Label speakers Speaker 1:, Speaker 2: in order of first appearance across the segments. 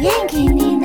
Speaker 1: 献
Speaker 2: 给你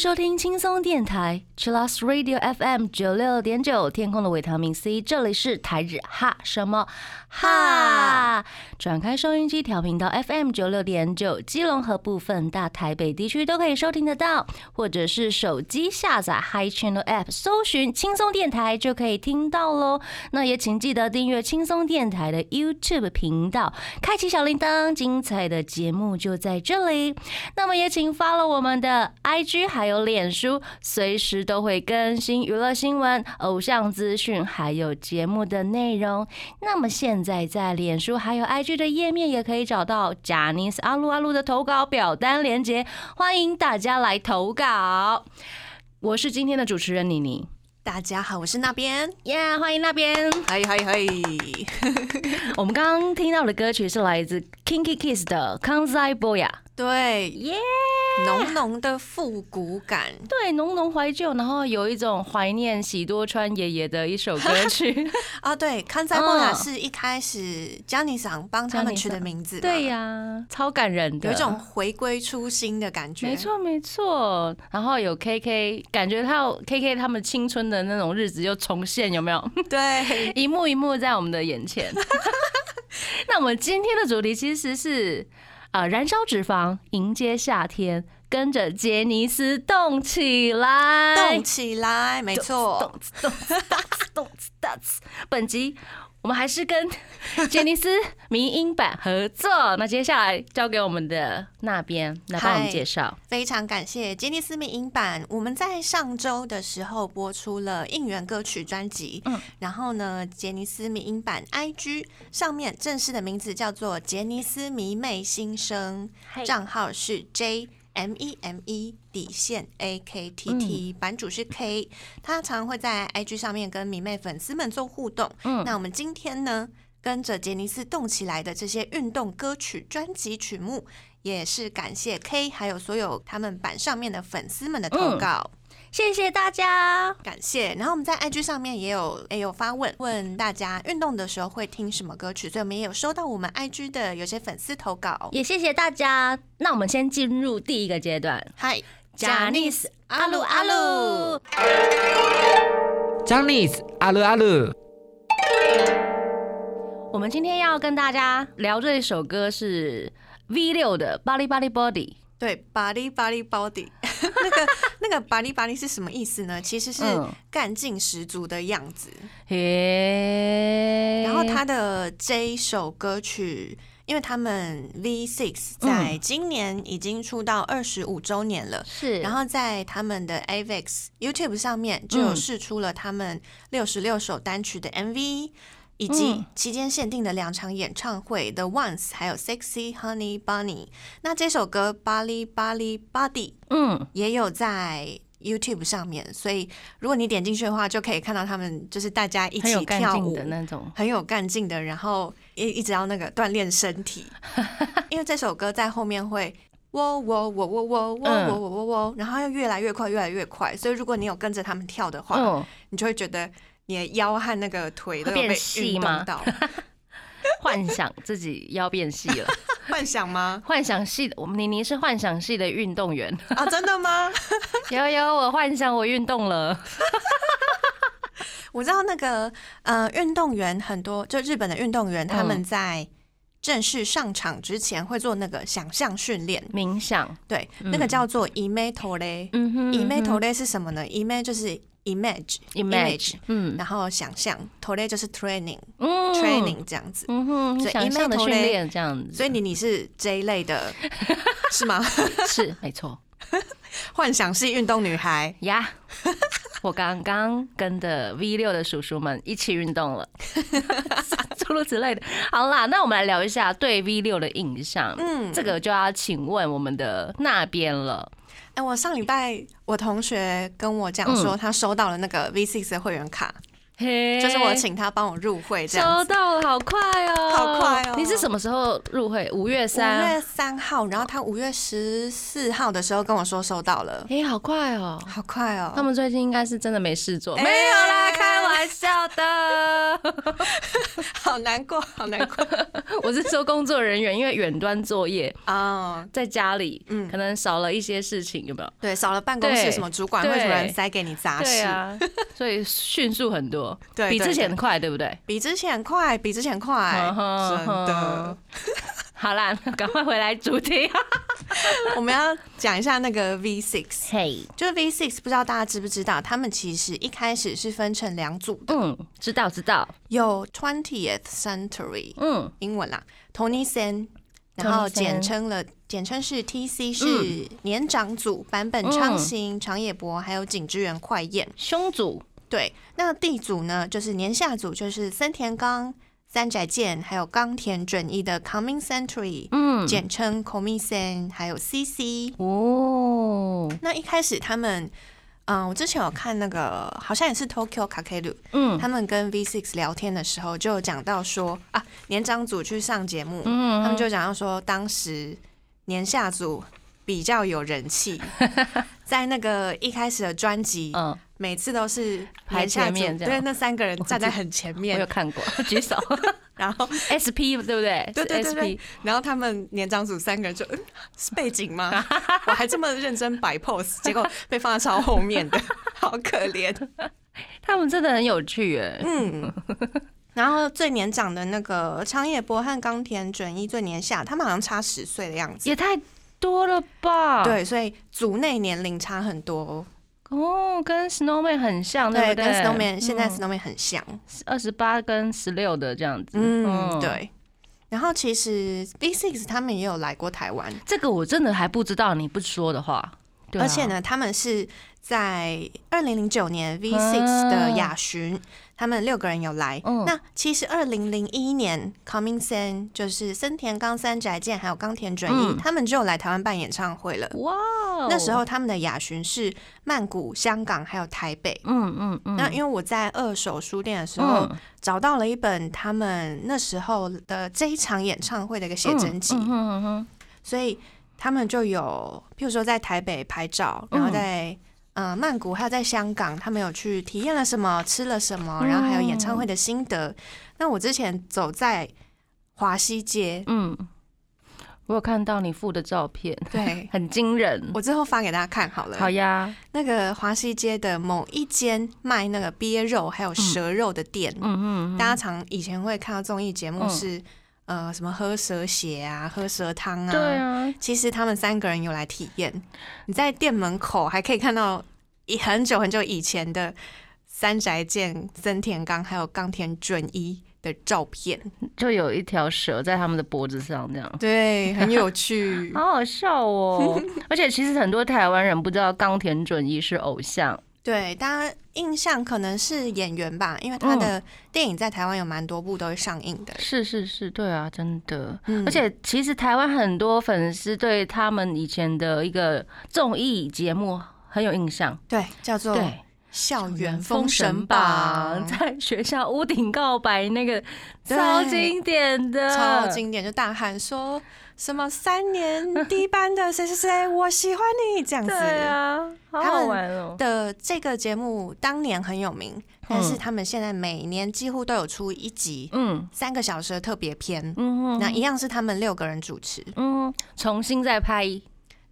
Speaker 2: 收听轻松电台 Chillus Radio FM 九六点九，天空的维他命 C，这里是台日哈什么哈？转开收音机调频到 FM 九六点九，基隆和部分大台北地区都可以收听得到，或者是手机下载 Hi Channel App，搜寻轻松电台就可以听到喽。那也请记得订阅轻松电台的 YouTube 频道，开启小铃铛，精彩的节目就在这里。那么也请 follow 我们的 IG 还有脸书，随时都会更新娱乐新闻、偶像资讯，还有节目的内容。那么现在在脸书还有 IG 的页面也可以找到贾尼斯阿鲁阿鲁的投稿表单连接，欢迎大家来投稿。我是今天的主持人妮妮，
Speaker 3: 大家好，我是那边，
Speaker 2: 耶、欢迎那边。
Speaker 3: 嗨嗨嗨，
Speaker 2: 我们刚刚听到的歌曲是来自 Kinky Kiss 的《康在波雅》，
Speaker 3: 对，
Speaker 2: 耶、
Speaker 3: 浓浓的复古感，
Speaker 2: 对，浓浓怀旧，然后有一种怀念喜多川爷爷的一首歌曲。
Speaker 3: 啊，对，康塞莫雅
Speaker 2: 嗯
Speaker 3: 是一开始 j 妮桑帮他们取的名字，
Speaker 2: 对，呀、超感人的，
Speaker 3: 有一种回归初心的感觉，
Speaker 2: 没，错没错。然后有 KK，感觉他有 KK 他们青春的那种日子又重现，有没有？
Speaker 3: 对，
Speaker 2: 一幕一幕在我们的眼前。那我们今天的主题其实是啊、呃燃烧脂肪，迎接夏天，跟着杰尼斯动起来，
Speaker 3: 动起来，没错，
Speaker 2: 动次动次动次动。本集我们还是跟 杰尼斯民音版合作。那接下来交给我们的那边来帮我们介绍。
Speaker 3: 非常感谢杰尼斯民音版。我们在上周的时候播出了应援歌曲专辑，
Speaker 2: 嗯
Speaker 3: 然后呢，杰尼斯民音版 IG 上面正式的名字叫做杰尼斯迷妹新生，账号是 J M E M E 底线 A K T T，、版主是 K，他常会在 IG 上面跟迷妹粉丝们做互动。
Speaker 2: 嗯
Speaker 3: 那我们今天呢，跟着杰尼斯动起来的这些运动歌曲专辑曲目，也是感谢 K 还有所有他们版上面的粉丝们的投稿。
Speaker 2: 谢谢大家。
Speaker 3: 感谢，然后我们在 IG 上面也有也有发问，问大家运动的时候会听什么歌曲，所以我们也有收到我们 IG 的有些粉丝投稿。
Speaker 2: 也谢谢大家。那我们先进入第一个阶段。
Speaker 3: 嗨
Speaker 2: Janice 阿鲁阿鲁
Speaker 4: ，Johnny's 阿鲁阿鲁，
Speaker 2: 我们今天要跟大家聊这一首歌是 V 六的《Body Body Body》。
Speaker 3: 对，body body body，那个那个 body body 是什么意思呢？其实是
Speaker 2: 嗯
Speaker 3: 干劲十足的样子。
Speaker 2: 嘿，
Speaker 3: 然后他的这一首歌曲，因为他们 V Six 在今年已经出道二十五周年了。
Speaker 2: 是，
Speaker 3: 然后在他们的 AVEX YouTube 上面就有
Speaker 2: 嗯
Speaker 3: 试出了他们六十六首单曲的 MV，以及
Speaker 2: 嗯
Speaker 3: 期间限定的两场演唱会，The Ones 还有 Sexy Honey Bunny。那这首歌 Bali Bali Body
Speaker 2: 嗯，
Speaker 3: 也有在 YouTube 上面，所以如果你点进去的话，就可以看到他们就是大家一起跳舞
Speaker 2: 的那种。
Speaker 3: 很有干劲的，然后一一直要那个锻炼身体，因为这首歌在后面会。喔喔喔喔喔喔喔
Speaker 2: 嗯
Speaker 3: 喔喔喔，然后又越来越快，越来越快。所以如果你有跟着他们跳的话，
Speaker 2: 嗯，
Speaker 3: 你就会觉得你的腰和那个腿都被
Speaker 2: 细吗
Speaker 3: 到。
Speaker 2: 幻想自己腰变细了，
Speaker 3: 幻想吗？
Speaker 2: 幻想系的，我们妮妮是幻想系的运动员。
Speaker 3: 啊，真的吗？
Speaker 2: 有有，我幻想我运动了。
Speaker 3: 我知道那个呃，运动员很多，就日本的运动员，他们
Speaker 2: 嗯
Speaker 3: 在正式上场之前会做那个想象训练，
Speaker 2: 冥想，
Speaker 3: 对，那个叫做 imetore。
Speaker 2: 嗯哼
Speaker 3: imetore 是什么呢？ime 就是 image
Speaker 2: image，嗯
Speaker 3: 然后想象，tore 就是 training
Speaker 2: 嗯
Speaker 3: training 这样子。
Speaker 2: 嗯哼，
Speaker 3: 所以
Speaker 2: 想象的训
Speaker 3: 嘞
Speaker 2: 练这样子，
Speaker 3: 所以你你是这一类的，是吗？
Speaker 2: 是没错
Speaker 3: 幻想系运动女孩，
Speaker 2: 呀。我刚刚跟的 V 六的叔叔们一起运动了，诸如此类的。好啦，那我们来聊一下对 V 六的印象。
Speaker 3: 嗯，
Speaker 2: 这个就要请问我们的那边了。
Speaker 3: 哎、我上礼拜我同学跟我讲说，他收到了那个 V Six 的会员卡，
Speaker 2: 嘿
Speaker 3: 就是我请他帮我入会这样。
Speaker 2: 收到了，好快哦，
Speaker 3: 好快哦
Speaker 2: 你是什么时候入会？五月三
Speaker 3: 五
Speaker 2: 三。
Speaker 3: 月三号，然后他五月十四号的时候跟我说收到了，
Speaker 2: 哎、好快哦！
Speaker 3: 好快哦！
Speaker 2: 他们最近应该是真的没事做，
Speaker 3: 哎
Speaker 2: 没有啦，开玩玩笑的，
Speaker 3: 好难过，好难过
Speaker 2: 我是做工作人员，因为远端作业
Speaker 3: 哦。
Speaker 2: 在家里，
Speaker 3: 嗯
Speaker 2: 可能少了一些事情，有没有？
Speaker 3: 对，少了办公室，什么主管会突然塞给你杂事，
Speaker 2: 啊，所以迅速很多，比
Speaker 3: 对对对
Speaker 2: 之前快，对不对？
Speaker 3: 比之前快，比之前快，真的。
Speaker 2: 好啦，赶快回来主题。
Speaker 3: 我们要讲一下那个 V Six，
Speaker 2: 嘿，
Speaker 3: 就是 V Six，不知道大家知不知道，他们其实一开始是分成两组的，
Speaker 2: 嗯，知道知道，
Speaker 3: 有 Twentieth Century
Speaker 2: 嗯，
Speaker 3: 英文啦，Tony Sen，然后简称了，简称是 TC，是年长组版本昌行、长野博还有景之源快彦。
Speaker 2: 兄组，
Speaker 3: 对，那 D 组呢，就是年下组，就是森田刚、三宅健还有冈田准一的 Coming Century，
Speaker 2: 嗯，
Speaker 3: 简称 Comisen，还有 CC。
Speaker 2: 哦，
Speaker 3: 那一开始他们，嗯，我之前有看那个，好像也是 Tokyo Kakeru，
Speaker 2: 嗯。
Speaker 3: 他们跟 V6 聊天的时候就有讲到说啊，年长组去上节目，
Speaker 2: 嗯。
Speaker 3: 他们就讲到说，当时年下组比较有人气，在那个一开始的专辑，
Speaker 2: 嗯，
Speaker 3: 每次都是
Speaker 2: 排前面这样
Speaker 3: 对，那三个人站在很前面
Speaker 2: 我有，看过，举手
Speaker 3: 然后
Speaker 2: ，SP 对不对？
Speaker 3: 对对对然后他们年长组三个人就嗯是背景吗？我还这么认真摆 pose，结果被放在超后面的，好可怜。
Speaker 2: 他们真的很有趣哎，
Speaker 3: 嗯，然后最年长的那个长野博和冈田准一最年下，他们好像差十岁的样子。
Speaker 2: 也太多了吧？，
Speaker 3: 对，所以组内年龄差很多。
Speaker 2: 哦，跟 Snowman 很像，对？
Speaker 3: 跟 Snowman 现在
Speaker 2: 嗯
Speaker 3: Snowman 很像。
Speaker 2: 二十八跟十六的这样子，
Speaker 3: 嗯，，对。然后其实 V Six 他们也有来过台湾，
Speaker 2: 这个我真的还不知道，你不说的话，对啊
Speaker 3: 而且，呢，他们是在二零零九年 V Six 的亚巡，他们六个人有来。
Speaker 2: 嗯。
Speaker 3: 那其实二零零一年 Coming Sen 就是森田刚三宅健还有冈田准一，
Speaker 2: 嗯。
Speaker 3: 他们就有来台湾办演唱会了。
Speaker 2: 哇哦，
Speaker 3: 那时候他们的亚巡是曼谷、香港还有台北。
Speaker 2: 嗯嗯嗯，
Speaker 3: 那因为我在二手书店的时候、
Speaker 2: 嗯。
Speaker 3: 找到了一本他们那时候的这一场演唱会的一个写真集，
Speaker 2: 嗯
Speaker 3: 所以他们就有，譬如说在台北拍照，然后在嗯、呃曼谷还有在香港，他们有去体验了什么，吃了什么，然后还有演唱会的心得。那我之前走在华西街，
Speaker 2: 嗯，我有看到你附的照片，
Speaker 3: 对
Speaker 2: 很惊人。
Speaker 3: 我之后发给大家看好了。
Speaker 2: 好呀，
Speaker 3: 那个华西街的某一间卖那个鳖肉还有蛇肉的店，
Speaker 2: 嗯嗯
Speaker 3: 大家常以前会看到综艺节目
Speaker 2: 嗯
Speaker 3: 是、呃什么喝蛇血啊，喝蛇汤啊，
Speaker 2: 对啊，
Speaker 3: 其实他们三个人有来体验，你在店门口还可以看到一很久很久以前的三宅健、森田刚还有冈田准一的照片，
Speaker 2: 就有一条蛇在他们的脖子上，这样。
Speaker 3: 对，很有趣。
Speaker 2: 好好笑哦！而且其实很多台湾人不知道冈田准一是偶像，
Speaker 3: 对，大家印象可能是演员吧，因为他的电影在台湾有蛮多部都会上映的。
Speaker 2: 是是是，对啊，真的。
Speaker 3: 嗯
Speaker 2: 而且其实台湾很多粉丝对他们以前的一个综艺节目很有印象，
Speaker 3: 对，叫做《
Speaker 2: 对，
Speaker 3: 校园《封神榜》，
Speaker 2: 在学校屋顶告白那个超经典的，
Speaker 3: 超经典，就大喊说什么三年低班的谁谁谁，我喜欢你这样子。
Speaker 2: 对啊，好好玩哦。
Speaker 3: 的这个节目当年很有名，但是他们现在每年几乎都有出一集
Speaker 2: 嗯。
Speaker 3: 三个小时的特别篇，
Speaker 2: 嗯
Speaker 3: 那一样是他们六个人主持，
Speaker 2: 嗯，重新再拍，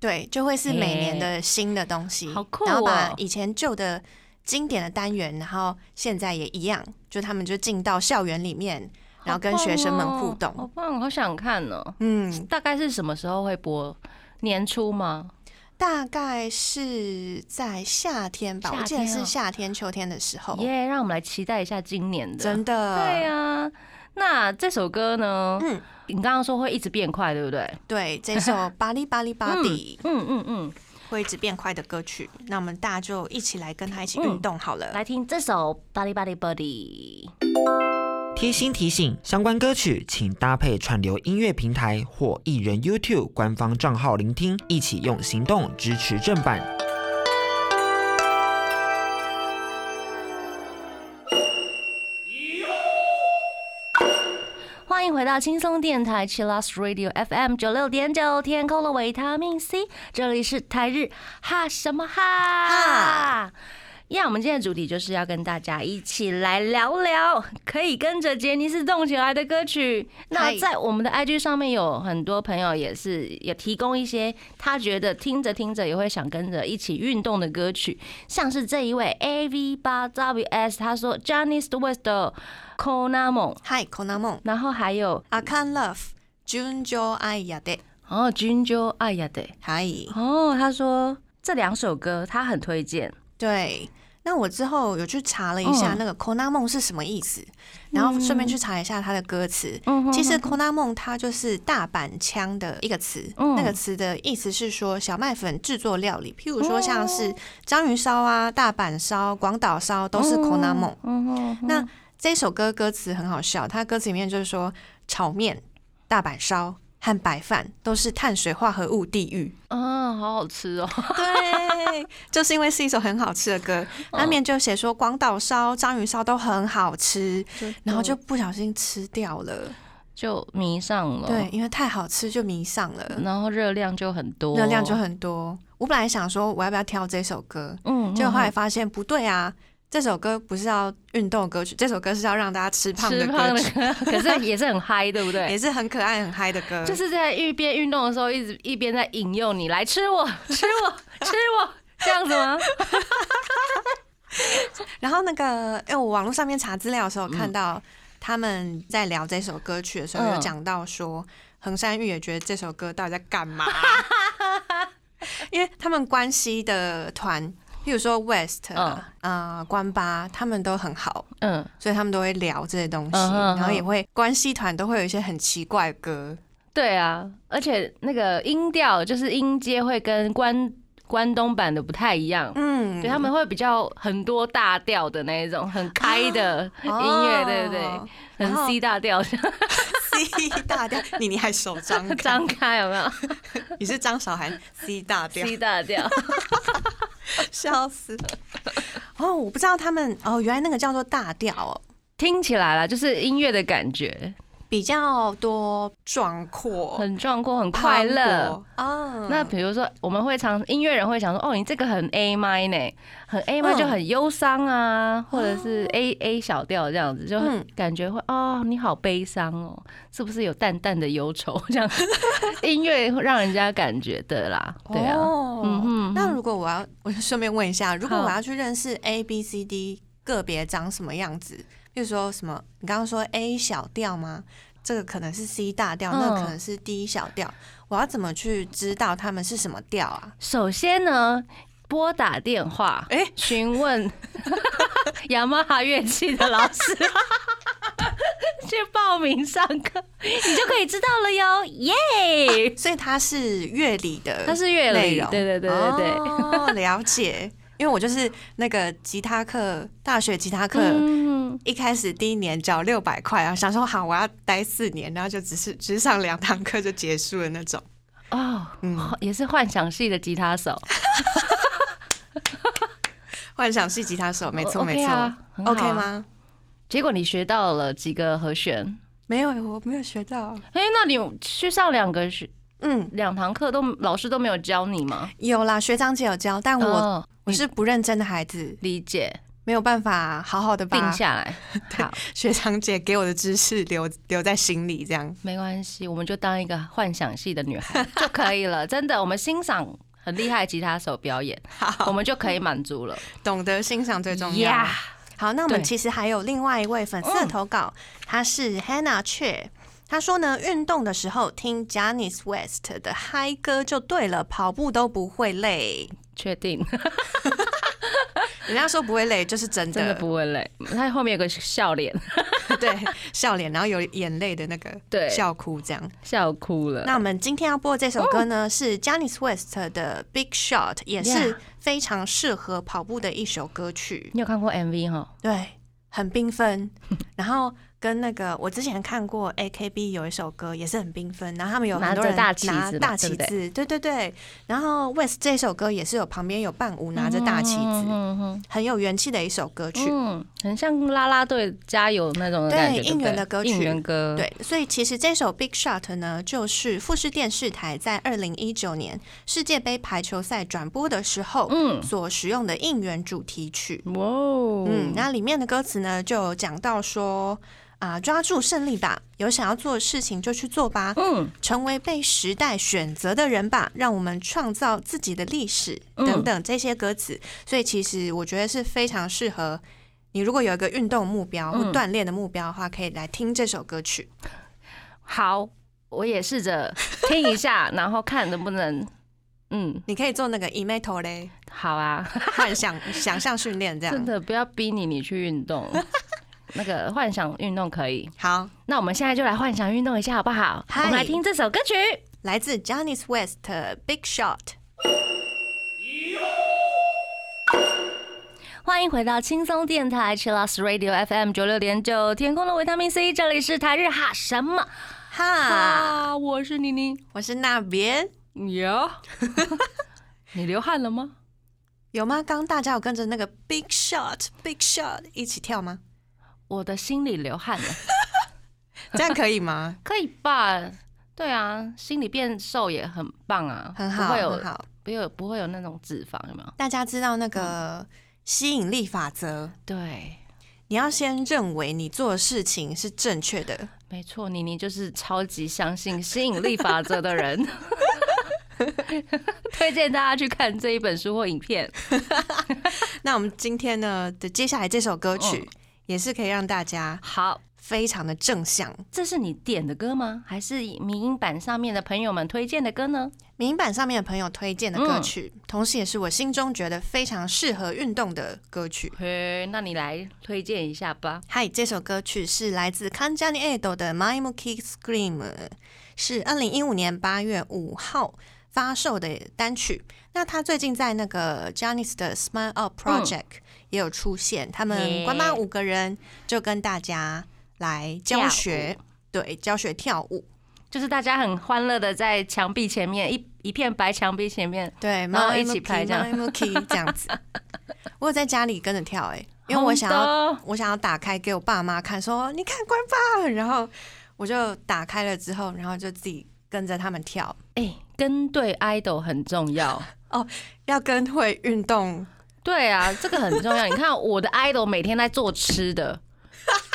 Speaker 3: 对，就会是每年的新的东西，
Speaker 2: 好酷
Speaker 3: 然后把
Speaker 2: 哦
Speaker 3: 以前旧的经典的单元，然后现在也一样，就他们就进到校园里面，然后跟学生们互
Speaker 2: 好
Speaker 3: 动，
Speaker 2: 棒，好想看哦。
Speaker 3: 嗯，
Speaker 2: 大概是什么时候会播？年初吗？
Speaker 3: 大概是在夏天吧，我记得是夏天、秋天的时候，
Speaker 2: 耶、让我们来期待一下今年的。
Speaker 3: 真的，
Speaker 2: 对呀、那这首歌呢？
Speaker 3: 嗯，
Speaker 2: 你刚刚说会一直变快，对不对？
Speaker 3: 对，这首 《巴黎巴黎巴迪》
Speaker 2: 嗯嗯嗯，
Speaker 3: 会一直变快的歌曲，那我们大家就一起来跟他一起运动好了。
Speaker 2: 来听这首《Body Body Body》。
Speaker 4: 贴心提醒：相关歌曲请搭配串流音乐平台或艺人 YouTube 官方账号聆听，一起用行动支持正版。
Speaker 2: 回到轻松电台 c h i l l s Radio FM 九六点九，天空的维他命 C，这里是台日哈什么哈
Speaker 3: 哈。
Speaker 2: 呀，我们今天的主题就是要跟大家一起来聊聊可以跟着杰尼斯动起来的歌曲。那在我们的 IG 上面有很多朋友也是也提供一些他觉得听着听着也会想跟着一起运动的歌曲，像是这一位 AV 八 WS，他说 Johnny West 的 Konamon，
Speaker 3: 嗨 k o n a m o
Speaker 2: 然后还有
Speaker 3: I can love Junjo 爱呀的，
Speaker 2: 哦 Junjo 哎呀对，
Speaker 3: 嗨，
Speaker 2: 哦他说这两首歌他很推荐，
Speaker 3: 对。那我之后有去查了一下
Speaker 2: 嗯。
Speaker 3: 那个 k o n a m o 是什么意思，然后顺便去查一下它的歌词。
Speaker 2: 嗯
Speaker 3: 其实 k o n a m o 它就是大阪腔的一个词，
Speaker 2: 嗯。
Speaker 3: 那个词的意思是说小麦粉制作料理，譬如说像是章鱼烧啊、大阪烧、广岛烧都是 k o n a m o
Speaker 2: 嗯哼，
Speaker 3: 那这首歌歌词很好笑，它歌词里面就是说炒面、大阪烧和白饭都是碳水化合物地狱。
Speaker 2: 啊，好好吃哦。
Speaker 3: 对，就是因为是一首很好吃的歌，那面就写说广岛烧、章鱼烧都很好吃，然后就不小心吃掉了。
Speaker 2: 就迷上了，
Speaker 3: 对，，因为太好吃就迷上了，
Speaker 2: 然后热量就很多，
Speaker 3: 热量就很多。我本来想说我要不要挑这首歌，
Speaker 2: 嗯，
Speaker 3: 结果后来
Speaker 2: 嗯
Speaker 3: 发现不对啊。这首歌不是要运动歌曲，这首歌是要让大家吃胖的
Speaker 2: 吃胖的
Speaker 3: 歌曲，
Speaker 2: 可是也是很嗨，对不对？
Speaker 3: 也是很可爱、很嗨的歌。
Speaker 2: 就是在一边运动的时候，一直一边在引诱你来吃我，吃我，吃我，这样子吗？
Speaker 3: 然后那个，哎、我网络上面查资料的时候
Speaker 2: 嗯
Speaker 3: 看到他们在聊这首歌曲的时候，有
Speaker 2: 嗯
Speaker 3: 讲到说，横山玉也觉得这首歌到底在干嘛？因为他们关系的团，譬如说 West 啊、呃关八，他们都很好，
Speaker 2: 嗯，
Speaker 3: 所以他们都会聊这些东西，
Speaker 2: 嗯哼
Speaker 3: 然后也
Speaker 2: 哼
Speaker 3: 会关系团都会有一些很奇怪的歌。
Speaker 2: 对啊，而且那个音调就是音阶会跟关关东版的不太一样。
Speaker 3: 嗯，
Speaker 2: 对，他们会比较很多大调的那一种，很开的音乐，对不对？很 C 大调，
Speaker 3: C 大调，你你还手张开。
Speaker 2: 张开有没有？
Speaker 3: 你是张韶涵 C 大调
Speaker 2: ，？C 大调，
Speaker 3: 笑死了！哦，我不知道他们哦，原来那个叫做大调哦，
Speaker 2: 听起来啦，就是音乐的感觉，
Speaker 3: 比较多壮阔、
Speaker 2: 很壮阔，很快乐。
Speaker 3: 啊。
Speaker 2: 那比如说，我们会常音乐人会想说，哦，你这个很 A m 呢，很 A
Speaker 3: 嗯。
Speaker 2: 就很忧伤啊，或者是 A A 小调这样子，就很
Speaker 3: 嗯。
Speaker 2: 感觉会哦，你好悲伤哦，是不是有淡淡的忧愁？这样。音乐会让人家感觉的啦，对啊，
Speaker 3: 嗯
Speaker 2: 嗯哼。
Speaker 3: 那如果我要，我就顺便问一下，如果我要去认识 A B C D 个别长什么样子，比如说什么，你刚刚说 A 小调吗？这个可能是 C 大调，那可能是 D 小调，我要怎么去知道他们是什么调啊？
Speaker 2: 首先呢，拨打电话，
Speaker 3: 哎
Speaker 2: 询问 雅马哈乐器的老师，去报名上课，你就可以知道了哟，耶！
Speaker 3: 所以它是乐理的，
Speaker 2: 它是乐理，对对对对对。
Speaker 3: 哦，了解。因为我就是那个吉他课，大学吉他课、
Speaker 2: 嗯，
Speaker 3: 一开始第一年缴六百块啊，想说好我要待四年，然后就只是只是上两堂课就结束了那种。
Speaker 2: 哦，
Speaker 3: 嗯，
Speaker 2: 也是幻想系的吉他手，
Speaker 3: 幻想系吉他手，没错没错、OK 吗？
Speaker 2: 结果你学到了几个和弦？
Speaker 3: 没有，我没有学到。
Speaker 2: 哎、那你去上两个学
Speaker 3: 嗯，
Speaker 2: 两堂课都老师都没有教你吗？
Speaker 3: 有啦，学长姐有教，但我、
Speaker 2: 哦
Speaker 3: 我是不认真的孩子，
Speaker 2: 理解，
Speaker 3: 没有办法好好的
Speaker 2: 定下来，好，
Speaker 3: 学长姐给我的知识留留在心里，这样。
Speaker 2: 没关系，我们就当一个幻想系的女孩 就可以了。真的，我们欣赏很厉害的吉他手表演，我
Speaker 3: 好，
Speaker 2: 们就可以满足了。
Speaker 3: 懂得欣赏最重要。
Speaker 2: 呀
Speaker 3: 好，那我们其实还有另外一位粉丝的投稿，他是 Hannah 雀。他说呢，运动的时候听 Janice West 的嗨歌就对了，跑步都不会累。
Speaker 2: 确定，
Speaker 3: 人家说不会累，就是真的，
Speaker 2: 真的不会累。他后面有个笑脸，
Speaker 3: 对笑脸，然后有眼泪的那个
Speaker 2: 对
Speaker 3: 笑哭这样。
Speaker 2: 笑哭了。
Speaker 3: 那我们今天要播的这首歌呢，是 Janice West 的 Big Shot，也是非常适合跑步的一首歌曲。
Speaker 2: 你有看过 MV 哈？
Speaker 3: 对，很缤纷，然后跟那个我之前看过 AKB 有一首歌也是很缤纷，然后他们有
Speaker 2: 拿
Speaker 3: 很多人
Speaker 2: 着大旗子嘛
Speaker 3: 拿大旗子，对对对。然后 West 这首歌也是有旁边有伴舞拿着大旗子，很有元气的一首歌曲。
Speaker 2: 嗯，很像拉拉队加油那种的感觉，
Speaker 3: 对应援的歌曲
Speaker 2: 应援歌，，
Speaker 3: 对，所以其实这首 Big Shot 呢，就是富士电视台在二零一九年世界杯排球赛转播的时候，
Speaker 2: 嗯
Speaker 3: 所使用的应援主题曲。
Speaker 2: 哇哦，
Speaker 3: 嗯，那里面的歌词呢，就有讲到说啊、抓住胜利吧，有想要做的事情就去做吧，
Speaker 2: 嗯
Speaker 3: 成为被时代选择的人吧，让我们创造自己的历史
Speaker 2: 嗯
Speaker 3: 等等这些歌词。所以其实我觉得是非常适合你，如果有一个运动目标或
Speaker 2: 嗯
Speaker 3: 锻炼的目标的话，可以来听这首歌曲。
Speaker 2: 好，我也试着听一下，然后看能不能，嗯，
Speaker 3: 你可以做那个 email 嘞，
Speaker 2: 好啊，
Speaker 3: 幻想想象训练这样。
Speaker 2: 真的不要逼你，你去运动，那个幻想运动可以。
Speaker 3: 好，
Speaker 2: 那我们现在就来幻想运动一下，好不好？
Speaker 3: 嗨
Speaker 2: 我们来听这首歌曲。
Speaker 3: 来自 Johnny's West 的 Big Shot。
Speaker 2: 欢迎回到轻松电台 c h i l l o s Radio FM 九六点九，天空的维他命 C，这里是台日哈什么
Speaker 3: 哈，
Speaker 2: 啊？我是妮妮。
Speaker 3: 我是那边
Speaker 2: 有，你流汗了吗？
Speaker 3: 有吗？刚刚大家有跟着那个 Big Shot Big Shot 一起跳吗？
Speaker 2: 我的心里流汗了，
Speaker 3: 这样可以吗？
Speaker 2: 可以吧？对啊，心里变瘦也很棒啊，
Speaker 3: 很好，
Speaker 2: 不会有
Speaker 3: 很好。
Speaker 2: 不会有不会有那种脂肪，有没有？
Speaker 3: 大家知道那个吸引力法则，
Speaker 2: 对，
Speaker 3: 你要先认为你做的事情是正确的。
Speaker 2: 没错，妮妮就是超级相信 吸引力法则的人。推荐大家去看这一本书或影片。
Speaker 3: 那我们今天呢的接下来这首歌曲，也是可以让大家
Speaker 2: 好，
Speaker 3: 非常的正向。
Speaker 2: 这是你点的歌吗？还是民音版上面的朋友们推荐的歌呢？
Speaker 3: 民音版上面的朋友推荐的歌曲，同时也是我心中觉得非常适合运动的歌曲。
Speaker 2: 嘿，那你来推荐一下吧。
Speaker 3: 嗨，这首歌曲是来自 Kanjani Edo 的《My Muki Scream》，是二零一五年八月五号发售的单曲。那他最近在那个 Janice 的 Smile Up Project、也有出现，他们官方五个人就跟大家来教学，对，教学跳舞。
Speaker 2: 就是大家很欢乐的在墙壁前面一一片白墙壁前面，
Speaker 3: 对，
Speaker 2: 然后一起拍这样
Speaker 3: 这样子。我有在家里跟着跳、欸，哎，因为我想要我想要打开给我爸妈看，说你看官方，然后我就打开了之后，然后就自己跟着他们跳，
Speaker 2: 哎、跟对 idol 很重要 哦。
Speaker 3: 要跟会运动。
Speaker 2: 对啊，这个很重要。你看我的 idol 每天在做吃的，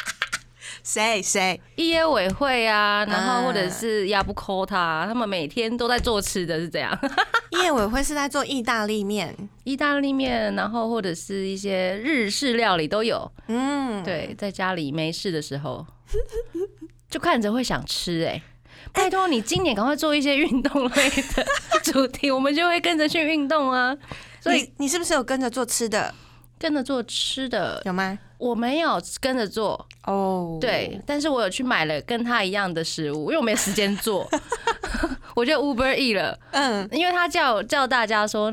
Speaker 3: 谁谁
Speaker 2: 一业委会啊，然后
Speaker 3: 嗯
Speaker 2: 或者是亚布扣他，他们每天都在做吃的，是这样。
Speaker 3: 业委会是在做意大利面，
Speaker 2: 意大利面，然后或者是一些日式料理都有。
Speaker 3: 嗯，
Speaker 2: 对，在家里没事的时候，就看着会想吃、哎，拜托你今年赶快做一些运动类的主题，我们就会跟着去运动啊。所以
Speaker 3: 你你是不是有跟着做吃的？
Speaker 2: 跟着做吃的，
Speaker 3: 有吗？
Speaker 2: 我没有跟着做，
Speaker 3: 哦，
Speaker 2: 对，但是我有去买了跟他一样的食物，因为我没时间做，我就 Uber E 了，
Speaker 3: 嗯，
Speaker 2: 因为他叫叫大家说，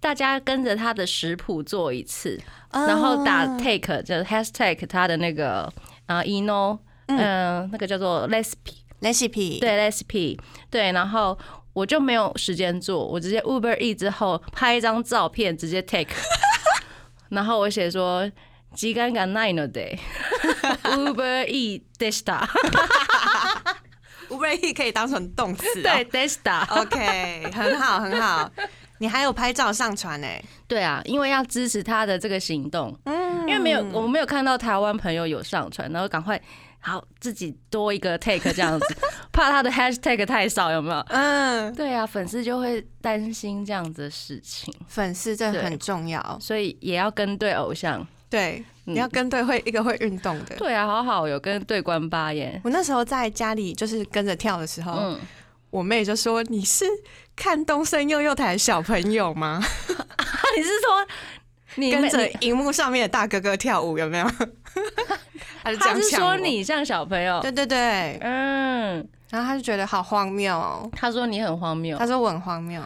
Speaker 2: 大家跟着他的食谱做一次，然后打
Speaker 3: 哦
Speaker 2: take 就是 hashtag 他的那个啊 ino，嗯、那个叫做
Speaker 3: recipe，recipe，，
Speaker 2: 对 recipe，对，然后我就没有时间做，我直接 Uber E 之后拍一张照片直接 take，然后我写说。時間がないので Uber E でした。
Speaker 3: 无不 E 可以当成动词、哦，
Speaker 2: 对 deした。
Speaker 3: ，OK，很好很好。你还有拍照上传呢、
Speaker 2: 对啊，因为要支持他的这个行动，
Speaker 3: 嗯
Speaker 2: 因为没有我们没有看到台湾朋友有上传，然后赶快 好自己多一个 take 这样子，怕他的 hashtag 太少，有没有？
Speaker 3: 嗯，
Speaker 2: 对啊，粉丝就会担心这样子的事情，
Speaker 3: 粉丝
Speaker 2: 这
Speaker 3: 很重要，
Speaker 2: 所以也要跟对偶像。
Speaker 3: 对，
Speaker 2: 嗯
Speaker 3: 你要跟对会一个会运动的。
Speaker 2: 对啊，好好有跟对关八耶。
Speaker 3: 我那时候在家里就是跟着跳的时候，
Speaker 2: 嗯，
Speaker 3: 我妹就说：“你是看东森幼幼台的小朋友吗？
Speaker 2: 你是说你
Speaker 3: 跟着
Speaker 2: 你
Speaker 3: 荧幕上面的大哥哥跳舞有没有？” 他就这
Speaker 2: 他是说。你像小朋友，
Speaker 3: 对对对，
Speaker 2: 嗯，
Speaker 3: 然后他就觉得好荒谬哦。
Speaker 2: 他说你很荒谬
Speaker 3: 他，说我很荒谬，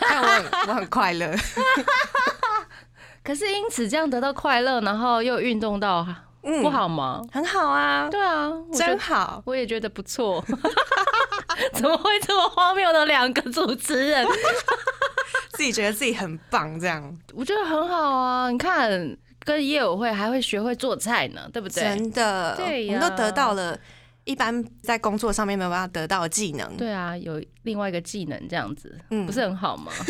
Speaker 3: 但我很我很快乐。
Speaker 2: 可是因此这样得到快乐，然后又运动到，
Speaker 3: 嗯
Speaker 2: 不好吗？
Speaker 3: 很好啊，
Speaker 2: 对啊，我觉得
Speaker 3: 真好。
Speaker 2: 我也觉得不错。怎么会这么荒谬的两个主持人？
Speaker 3: 自己觉得自己很棒，这样
Speaker 2: 我觉得很好啊！你看，跟业委会还会学会做菜呢，对不对？
Speaker 3: 真的，
Speaker 2: 对呀
Speaker 3: 我们都得到了一般在工作上面没有办法得到的技能。
Speaker 2: 对啊，有另外一个技能，这样子，
Speaker 3: 嗯
Speaker 2: 不是很好吗？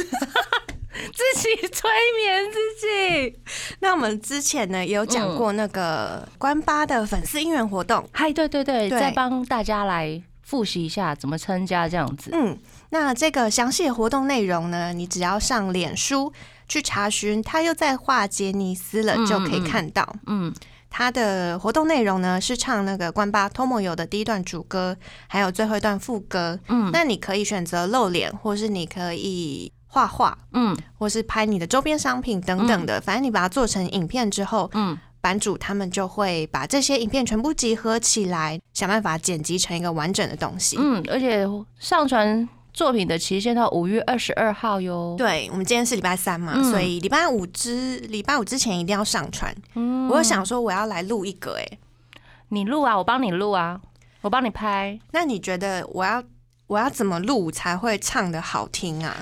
Speaker 2: 自己催眠自己。
Speaker 3: 那我们之前呢也有讲过那个关八的粉丝应援活动，
Speaker 2: 嗨，对对对，
Speaker 3: 对
Speaker 2: 再帮大家来复习一下怎么参加这样子。
Speaker 3: 嗯，那这个详细的活动内容呢，你只要上脸书去查询，他又在画杰尼斯了，
Speaker 2: 嗯
Speaker 3: 就可以看到。
Speaker 2: 嗯，
Speaker 3: 他的活动内容呢是唱那个关八 Tomoyo 的第一段主歌，还有最后一段副歌。
Speaker 2: 嗯
Speaker 3: 那你可以选择露脸，或是你可以画画，
Speaker 2: 嗯
Speaker 3: 或是拍你的周边商品等等的。反正你把它做成影片之后，
Speaker 2: 嗯，
Speaker 3: 版主他们就会把这些影片全部集合起来，想办法剪辑成一个完整的东西。
Speaker 2: 嗯，而且上传作品的期限到五月二十二号哟。
Speaker 3: 对，我们今天是礼拜三嘛，
Speaker 2: 嗯
Speaker 3: 所以礼拜五之礼拜五之前一定要上传。
Speaker 2: 嗯
Speaker 3: 我有想说我要来录一个、欸，
Speaker 2: 你录啊，我帮你录啊，我帮你拍。
Speaker 3: 那你觉得我要我要怎么录才会唱的好听啊？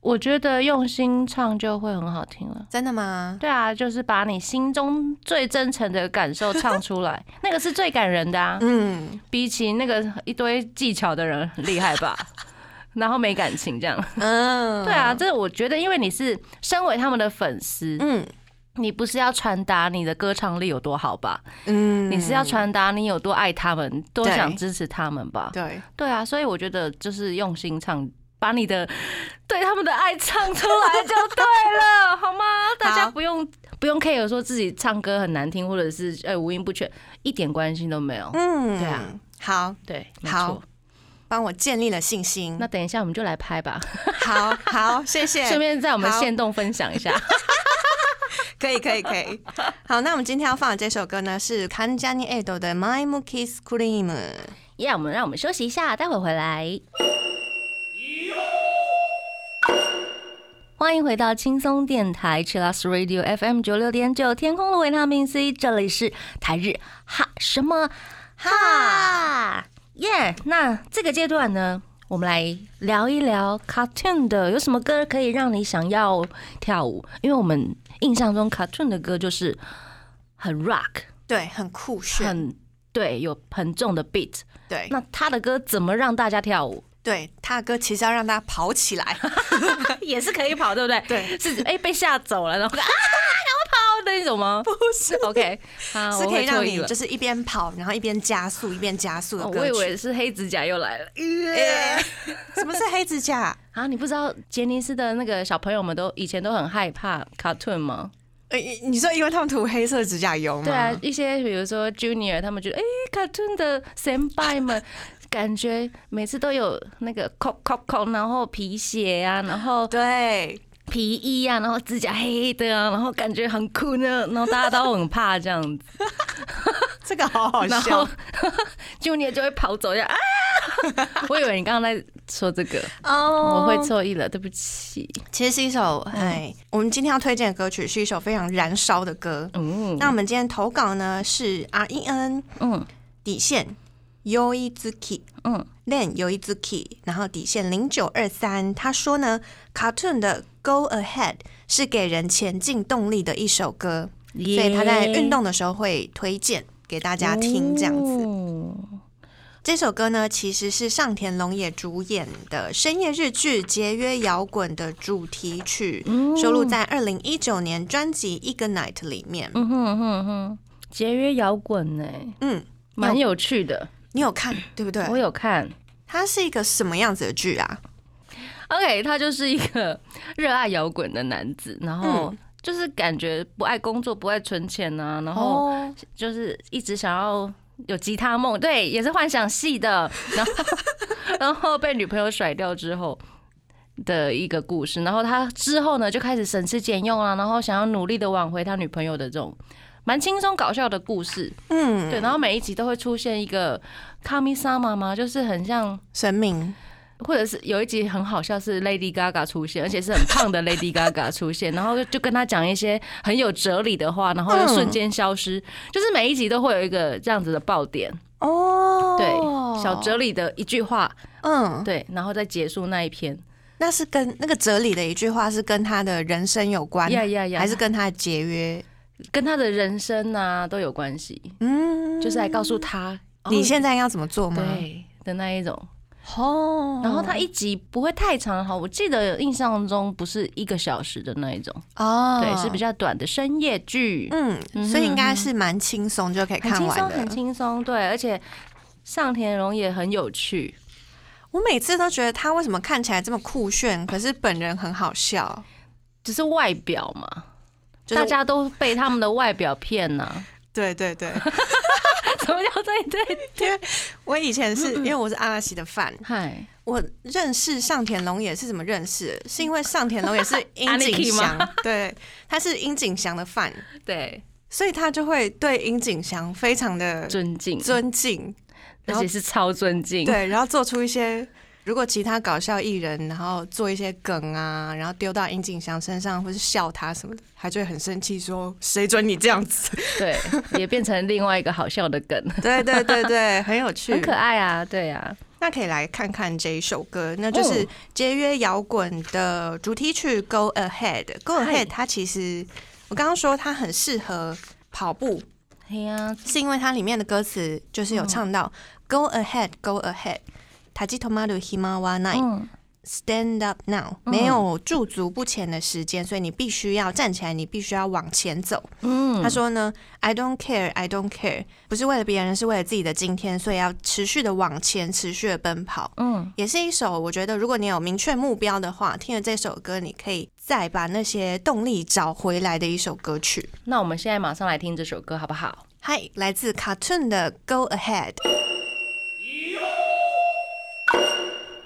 Speaker 2: 我觉得用心唱就会很好听了。
Speaker 3: 真的吗？
Speaker 2: 对啊，就是把你心中最真诚的感受唱出来，那个是最感人的啊。
Speaker 3: 嗯
Speaker 2: 比起那个一堆技巧的人很厉害吧，然后没感情这样。
Speaker 3: 嗯，
Speaker 2: 对啊，这我觉得，因为你是身为他们的粉丝，
Speaker 3: 嗯
Speaker 2: 你不是要传达你的歌唱力有多好吧？
Speaker 3: 嗯
Speaker 2: 你是要传达你有多爱他们，多想支持他们吧？
Speaker 3: 对，
Speaker 2: 对啊，所以我觉得就是用心唱，把你的对他们的爱唱出来就对了，好吗？大家不用不用 care 说自己唱歌很难听，或者是呃五音不全，一点关系都没有。
Speaker 3: 嗯，
Speaker 2: 对啊，
Speaker 3: 好，
Speaker 2: 对，没
Speaker 3: 好
Speaker 2: 错。
Speaker 3: 帮我建立了信心。
Speaker 2: 那等一下我们就来拍吧，
Speaker 3: 好好，谢谢，
Speaker 2: 顺便在我们
Speaker 3: 好
Speaker 2: 线动分享一下。
Speaker 3: 可以可以可以。好，那我们今天要放的这首歌呢是 Kanjani Edo 的 My m o k i s Cream。
Speaker 2: 耶、我们让我们休息一下，待会回来。欢迎回到轻松电台 c h i l l s Radio FM 九六点九，天空的维他命 C，这里是台日哈什么哈耶。那这个阶段呢，我们来聊一聊 Cartoon 的有什么歌可以让你想要跳舞？因为我们印象中 Cartoon 的歌就是很 rock，
Speaker 3: 对，很酷炫。
Speaker 2: 很对，有很重的 beat。
Speaker 3: 对，
Speaker 2: 那他的歌怎么让大家跳舞？
Speaker 3: 对，他的歌其实要让大家跑起来。
Speaker 2: 也是可以跑，对不对？
Speaker 3: 对，
Speaker 2: 是哎、被吓走了，然后啊，的那种吗？
Speaker 3: 不是
Speaker 2: ，OK，好，
Speaker 3: 是可以让你就是一边跑，然后一边加速，一边加速的
Speaker 2: 哦我以
Speaker 3: 歌曲。
Speaker 2: 为是黑指甲又来了。
Speaker 3: 哎 什么是黑指甲？
Speaker 2: 啊，你不知道杰尼斯的那个小朋友们都以前都很害怕 cartoon 吗？
Speaker 3: 呃，你说因为他们涂黑色指甲油吗？
Speaker 2: 对啊，一些比如说 Junior 他们觉得，哎、c a r t o o n 的先辈们。感觉每次都有那个扣扣扣，然后皮鞋啊，然后
Speaker 3: 对，
Speaker 2: 皮衣啊，然后指甲黑黑的啊，然后感觉很酷呢，然后大家都很怕这样子。
Speaker 3: 这个好好笑
Speaker 2: 后 Junior 就会跑走呀啊！我以为你刚刚在说这个，
Speaker 3: 哦
Speaker 2: 我会错意了，对不起。
Speaker 3: 其实是一首哎，我们今天要推荐的歌曲是一首非常燃烧的歌。
Speaker 2: 嗯
Speaker 3: 那我们今天投稿呢是 R E N
Speaker 2: 嗯
Speaker 3: 底线 Yoizuki
Speaker 2: 嗯
Speaker 3: Len Yoizuki，然后底线零九二三，他说呢，Cartoon 的 Go Ahead 是给人前进动力的一首歌，所以他在运动的时候会推荐给大家听这样子。
Speaker 2: 哦。
Speaker 3: 这首歌呢，其实是上田龙也主演的深夜日剧《节约摇滚》的主题曲，收录在二零一九年专辑《Ignite》里面。
Speaker 2: 嗯哼嗯哼嗯哼，节约摇滚呢，
Speaker 3: 嗯，
Speaker 2: 蛮有趣的，
Speaker 3: 你有看对不对？
Speaker 2: 我有看。
Speaker 3: 它是一个什么样子的剧啊
Speaker 2: ？OK，他就是一个 热爱摇滚的男子，然后就是感觉不爱工作，不爱存钱啊、然后
Speaker 3: 哦，
Speaker 2: 就是一直想要有吉他梦，对，也是幻想系的，然后然后被女朋友甩掉之后的一个故事，然后他之后呢就开始省吃俭用啊，然后想要努力的挽回他女朋友的这种蛮轻松搞笑的故事，
Speaker 3: 嗯，
Speaker 2: 对，然后每一集都会出现一个卡米萨妈妈，就是很像
Speaker 3: 神明。
Speaker 2: 或者是有一集很好笑，是 Lady Gaga 出现，而且是很胖的 Lady Gaga 出现，然后就跟他讲一些很有哲理的话，然后又瞬间消失，就是每一集都会有一个这样子的爆点，
Speaker 3: 哦，
Speaker 2: 对，小哲理的一句话，
Speaker 3: 嗯，
Speaker 2: 对，然后再结束那一篇。
Speaker 3: 那是跟那个哲理的一句话是跟他的人生有关，
Speaker 2: 呀呀呀
Speaker 3: 还是跟他的节约？
Speaker 2: 跟他的人生啊都有关系，
Speaker 3: 嗯，
Speaker 2: 就是来告诉他
Speaker 3: 你
Speaker 2: 哦
Speaker 3: 现在要怎么做吗？
Speaker 2: 对的那一种。
Speaker 3: 哦，
Speaker 2: 然后它一集不会太长哈，我记得印象中不是一个小时的那一种，
Speaker 3: 哦，
Speaker 2: 对，是比较短的深夜剧，
Speaker 3: 嗯，所以应该是蛮轻松就可以看完的。
Speaker 2: 很轻松，对，而且上田荣也很有趣，
Speaker 3: 我每次都觉得他为什么看起来这么酷炫，可是本人很好笑。
Speaker 2: 只是外表嘛，
Speaker 3: 就是
Speaker 2: 大家都被他们的外表骗呐、
Speaker 3: 对对对，
Speaker 2: 什么叫对对？
Speaker 3: 因为我以前是因为我是阿拉西的饭，
Speaker 2: 嗨，
Speaker 3: 我认识上田龙也是怎么认识？是因为上田龙也是樱井祥
Speaker 2: 吗，
Speaker 3: 对，他是樱井祥的饭，
Speaker 2: 对，
Speaker 3: 所以他就会对樱井祥非常的
Speaker 2: 尊敬，
Speaker 3: 尊敬，
Speaker 2: 而且是超尊敬，
Speaker 3: 对，然后做出一些。如果其他搞笑艺人，然后做一些梗啊，然后丢到尹景祥身上，或是笑他什么的，他就会很生气，说谁准你这样子？
Speaker 2: 对，也变成另外一个好笑的梗，
Speaker 3: 对对对对，很有趣，
Speaker 2: 很可爱啊，对啊，
Speaker 3: 那可以来看看这一首歌，那就是
Speaker 2: 嗯
Speaker 3: 节约摇滚的主题曲《Go Ahead》。Go Ahead，它其实我刚刚说它很适合跑步，是因为它里面的歌词就是有唱到 “Go ahead, Go ahead”。塔吉托马鲁希马瓦奈
Speaker 2: 嗯
Speaker 3: ，，Stand up now，没有驻足不前的时间，所以你必须要站起来，你必须要往前走。
Speaker 2: 嗯，
Speaker 3: 他说呢，I don't care, I don't care，不是为了别人，是为了自己的今天，所以要持续的往前，持续的奔跑。
Speaker 2: 嗯，
Speaker 3: 也是一首我觉得，如果你有明确目标的话，听了这首歌，你可以再把那些动力找回来的一首歌曲。
Speaker 2: 那我们现在马上来听这首歌好不好？
Speaker 3: 嗨，来自 Cartoon 的 Go Ahead。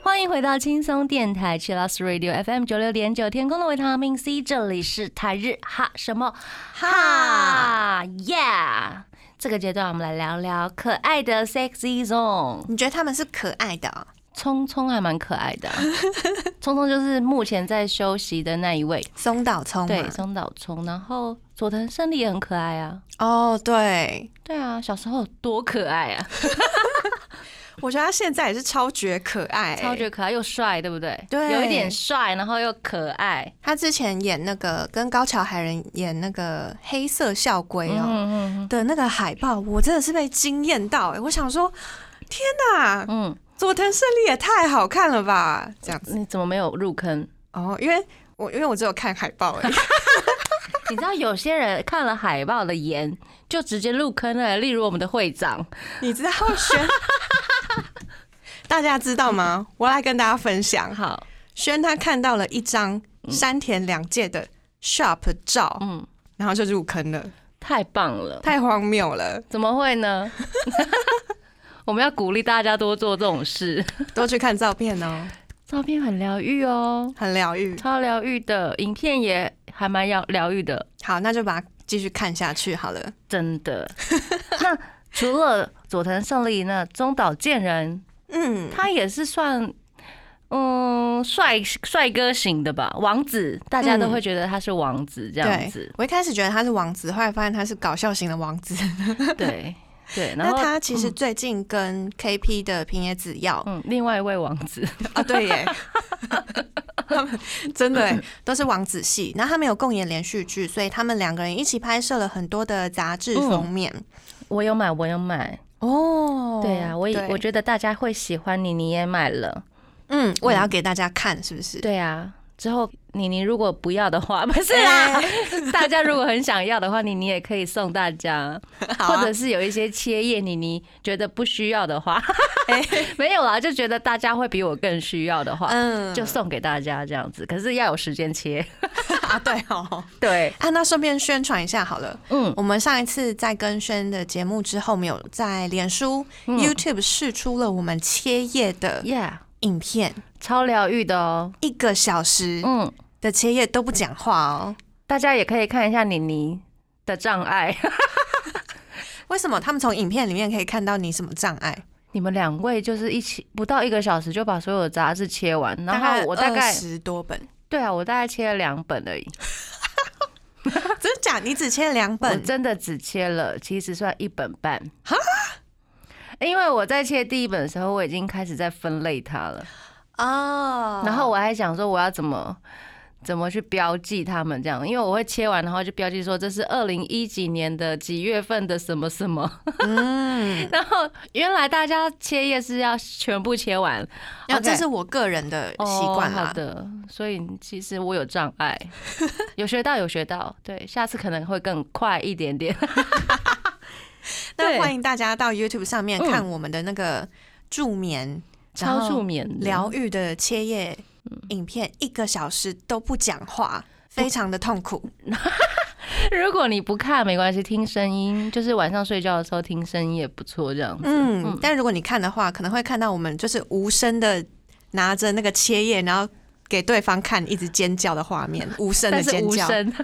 Speaker 2: 欢迎回到轻松电台 c h i l l o s Radio FM 九六点九，天空的维他命 C，这里是台日哈什么？哈，Yeah！这个阶段我们来聊聊可爱的 Sexy Zone。
Speaker 3: 你觉得他们是可爱的？哦、
Speaker 2: 聪聪还蛮可爱的。啊、聪聪就是目前在休息的那一位，
Speaker 3: 松岛聪
Speaker 2: 对，松岛聪。然后佐藤胜利也很可爱啊，
Speaker 3: 哦，对，
Speaker 2: 对啊，小时候多可爱啊，
Speaker 3: 我觉得他现在也是超绝可爱、
Speaker 2: 超绝可爱又帅，对不对？
Speaker 3: 对
Speaker 2: 有一点帅，然后又可爱。
Speaker 3: 他之前演那个跟高桥海人演那个黑色校规哦、
Speaker 2: 嗯嗯
Speaker 3: 的那个海报，我真的是被惊艳到哎、我想说，天哪，
Speaker 2: 嗯
Speaker 3: 佐藤胜利也太好看了吧，这样子
Speaker 2: 嗯，你怎么没有入坑？
Speaker 3: 哦，因为我因为我只有看海报而已。
Speaker 2: 你知道有些人看了海报的颜就直接入坑了，例如我们的会长，
Speaker 3: 你知道轩，大家知道吗？我来跟大家分享。
Speaker 2: 好，
Speaker 3: 轩他看到了一张山田两介的 shop 照，
Speaker 2: 嗯，
Speaker 3: 然后就入坑了，
Speaker 2: 太棒了，
Speaker 3: 太荒谬了，
Speaker 2: 怎么会呢？我们要鼓励大家多做这种事，
Speaker 3: 多去看照片哦，
Speaker 2: 照片很疗愈哦，
Speaker 3: 很疗愈。
Speaker 2: 超疗愈的，影片也还蛮疗疗愈的，
Speaker 3: 好，那就把它继续看下去好了。
Speaker 2: 真的。那除了佐藤胜利，那中岛健人
Speaker 3: 嗯，
Speaker 2: 他也是算。嗯，帅帅哥型的吧，王子，大家都会觉得他是王子这样
Speaker 3: 对
Speaker 2: 子，，
Speaker 3: 我一开始觉得他是王子，后来发现他是搞笑型的王子。
Speaker 2: 对对。然
Speaker 3: 那
Speaker 2: 后
Speaker 3: 他其实最近跟 KP 的平野紫耀
Speaker 2: 嗯，另外一位王子，
Speaker 3: 啊，对耶，他们真的都是王子系。然后他们有共演连续剧，所以他们两个人一起拍摄了很多的杂志封面。
Speaker 2: 我有买，我有买。
Speaker 3: 哦
Speaker 2: 对啊，我也我觉得大家会喜欢你，你也买了。
Speaker 3: 嗯，为了要给大家看，是不是？
Speaker 2: 对啊，之后妮妮如果不要的话，不是啦，大家如果很想要的话，妮妮也可以送大家，或者是有一些切叶，妮妮觉得不需要的话，没有啦，就觉得大家会比我更需要的话，
Speaker 3: 嗯。
Speaker 2: 就送给大家这样子。可是要有时间切，
Speaker 3: 啊，对哦。
Speaker 2: 对，
Speaker 3: 啊，那顺便宣传一下好了。
Speaker 2: 嗯。
Speaker 3: 我们上一次在跟轩的节目之后，我们有在脸书、
Speaker 2: 嗯
Speaker 3: YouTube 试出了我们切叶的
Speaker 2: ，Yeah，
Speaker 3: 影片，
Speaker 2: 超疗愈的哦，
Speaker 3: 一个小时
Speaker 2: 嗯，
Speaker 3: 的切页都不讲话哦。
Speaker 2: 大家也可以看一下妮妮的障碍。
Speaker 3: 为什么他们从影片里面可以看到你什么障碍？
Speaker 2: 你们两位就是一起不到一个小时就把所有的杂志切完，然后我大概
Speaker 3: 十多本，
Speaker 2: 对啊，我大概切了两本而已，
Speaker 3: 真假？你只切了两
Speaker 2: 我
Speaker 3: 本，
Speaker 2: 真的只切了，其实算一本半。因为我在切第一本的时候，我已经开始在分类它了，
Speaker 3: 哦
Speaker 2: 然后我还想说我要怎么怎么去标记它们这样，因为我会切完，然后就标记说这是二零一几年的几月份的什么什么，
Speaker 3: 嗯，
Speaker 2: 然后原来大家切页是要全部切完，
Speaker 3: 然后这是我个人的习惯
Speaker 2: 哦。好。的，所以其实我有障碍，有学到有学到，对，下次可能会更快一点点。对
Speaker 3: 那欢迎大家到 YouTube 上面
Speaker 2: 嗯
Speaker 3: 看我们的那个助眠
Speaker 2: 超助眠
Speaker 3: 疗愈的切页
Speaker 2: 嗯
Speaker 3: 影片，一个小时都不讲话，非常的痛苦。
Speaker 2: 如果你不看没关系，听声音，就是晚上睡觉的时候听声音也不错，这样子。
Speaker 3: 嗯，但如果你看的话，可能会看到我们就是无声的拿着那个切页，然后给对方看，一直尖叫的画面，无声的尖叫。
Speaker 2: 无声。